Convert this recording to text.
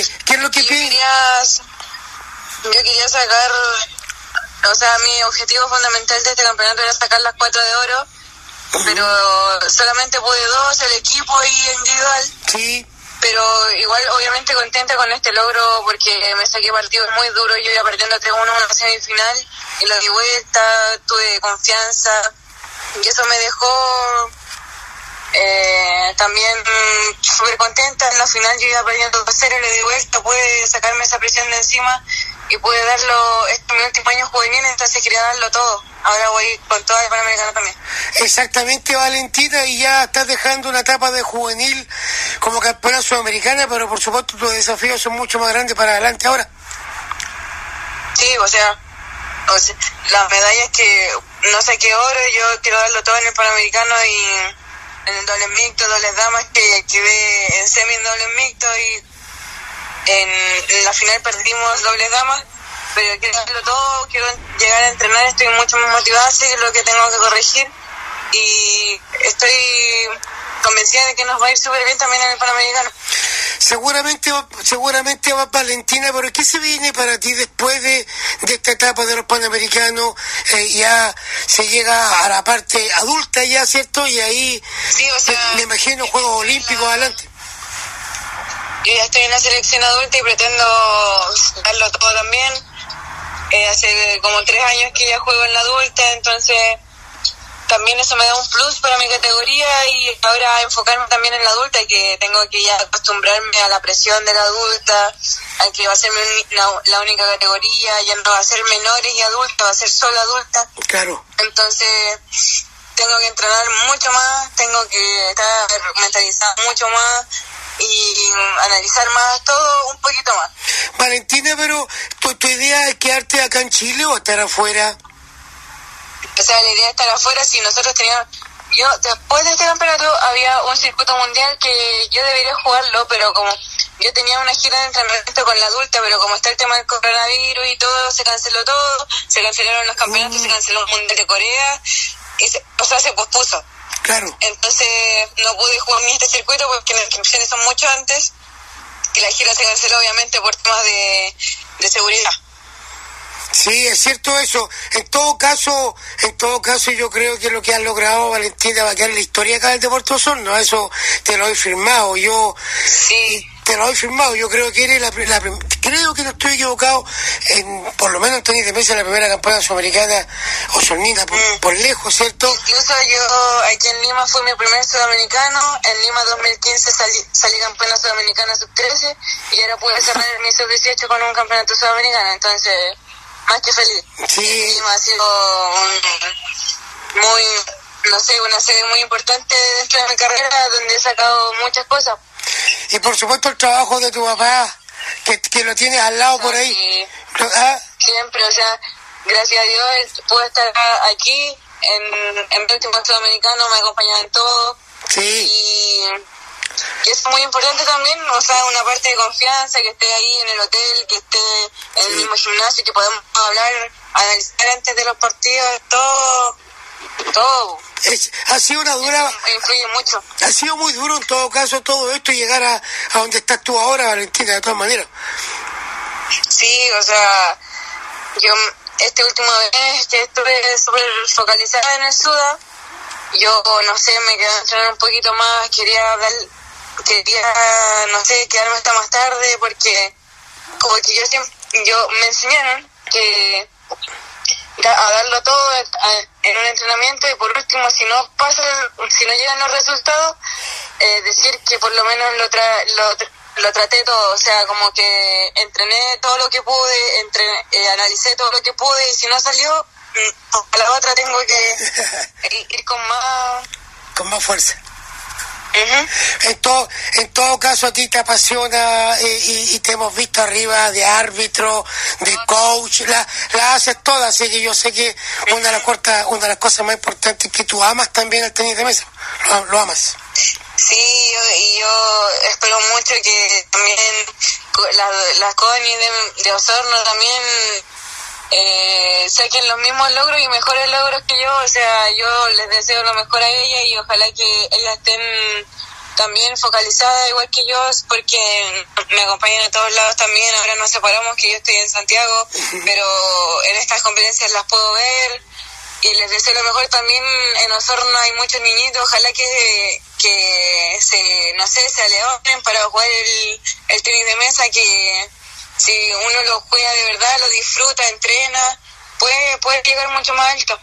¿Qué, qué es lo que yo pide? quería, yo quería sacar, o sea, mi objetivo fundamental de este campeonato era sacar las cuatro de oro, pero solamente pude dos, el equipo y individual. Sí, pero igual obviamente contenta con este logro porque me saqué partidos muy duros, yo iba perdiendo 3-1 en la semifinal y lo di vuelta, tuve confianza y eso me dejó eh, también súper contenta, en la final yo iba perdiendo 2-0 y le di vuelta, pude sacarme esa presión de encima y pude darlo, este es mi último año juvenil, entonces quería darlo todo, ahora voy con todo el Panamericano también. exactamente Valentina, y ya estás dejando una etapa de juvenil como campeona sudamericana, pero por supuesto tus desafíos son mucho más grandes para adelante ahora. Sí, o sea, o sea, las medallas que no sé qué oro, yo quiero darlo todo en el Panamericano y en el doble mixto, dobles damas, que quedé en semi en doble mixto y en, la final perdimos dobles damas, pero quiero darlo todo, quiero llegar a entrenar, estoy mucho más motivada, sé lo que tengo que corregir y estoy convencida de que nos va a ir súper bien también en el Panamericano. Seguramente, seguramente va Valentina, pero ¿qué se viene para ti después de, de esta etapa de los Panamericanos? Eh, ya se llega a la parte adulta ya, ¿cierto? Y ahí Sí, o sea, me imagino Juegos Olímpicos adelante. Yo ya estoy en la selección adulta y pretendo darlo todo también. Eh, hace como tres años que ya juego en la adulta, entonces también eso me da un plus para mi categoría y ahora enfocarme también en la adulta, que tengo que ya acostumbrarme a la presión de la adulta, a que va a ser la única categoría, ya no va a ser menores y adulta, va a ser solo adulta. Claro. Entonces tengo que entrenar mucho más, tengo que estar mentalizada mucho más y analizar más todo un poquito más. Valentina, pero ¿tu, tu idea es quedarte acá en Chile o estar afuera? O sea, la idea es estar afuera si nosotros teníamos... Yo, después de este campeonato, había un circuito mundial que yo debería jugarlo, pero como yo tenía una gira de entrenamiento con la adulta, pero como está el tema del coronavirus y todo, se canceló todo, se cancelaron los campeonatos, se canceló el mundial de Corea, y se, o sea, se pospuso. Claro. Entonces no pude jugar ni este circuito porque las inscripciones son mucho antes y la gira se canceló obviamente por temas de, de seguridad. Sí, es cierto eso. En todo caso, en todo caso yo creo que lo que has logrado, Valentina, va a quedar en la historia acá del Deporte Osorno. Eso te lo he firmado. Yo Sí, te lo he firmado. Yo creo que eres la, la creo que no estoy equivocado. En, por lo menos en tenis de mesa la primera campeona sudamericana osornina por, Mm. por lejos, ¿cierto? incluso yo aquí en Lima fui mi primer sudamericano, en Lima 2015 salí, salí campeona sudamericana sub-13 y ahora pude cerrar mi sub-18 con un campeonato sudamericano, entonces más que feliz. Sí. Ha sido un- muy, no sé, una sede muy importante dentro de mi carrera donde he sacado muchas cosas. Y por supuesto el trabajo de tu papá, que, que lo tienes al lado por ahí. Y Ah, siempre, o sea, gracias a Dios puedo estar aquí en, en el sudamericano, me acompañado en todo sí, y, y es muy importante también, o sea, una parte de confianza, que esté ahí en el hotel, que esté en el mismo gimnasio, que podamos hablar, analizar antes de los partidos, todo, todo, es- ha sido una dura, influye mucho. ha sido muy duro en todo caso todo esto y llegar a, a donde estás tú ahora, Valentina, de todas maneras. Sí, o sea, yo este último mes que estuve súper focalizada en el SUDA, yo no sé, me quedé un poquito más, quería dar, quería, no sé, quedarme hasta más tarde porque como que yo siempre, yo me enseñaron que a darlo todo en un entrenamiento y por último si no pasa, si no llegan los resultados, eh, decir que por lo menos lo, tra lo, lo traté todo, o sea, como que entrené todo lo que pude, entrené, eh, analicé todo lo que pude y si no salió, mm, a la otra tengo que ir- ir con más... Con más fuerza. Ujú. En todo, en todo caso a ti te apasiona eh, y, y te hemos visto arriba de árbitro, de coach, la, la haces toda, así que yo sé que una de las cosas, una de las cosas más importantes es que tú amas también el tenis de mesa, lo, lo amas. Sí, yo, y yo espero mucho que también la- las CONI de, de Osorno también eh, saquen los mismos logros y mejores logros que yo. O sea, yo les deseo lo mejor a ella y ojalá que ellas estén también focalizada igual que yo, porque me acompañan a todos lados también, ahora nos separamos que yo estoy en Santiago, pero en estas competencias las puedo ver y les deseo lo mejor también en Osorno hay muchos niñitos, ojalá que, que se, no sé, se aleonen para jugar el, el tenis de mesa, que si uno lo juega de verdad, lo disfruta, entrena, puede, puede llegar mucho más alto.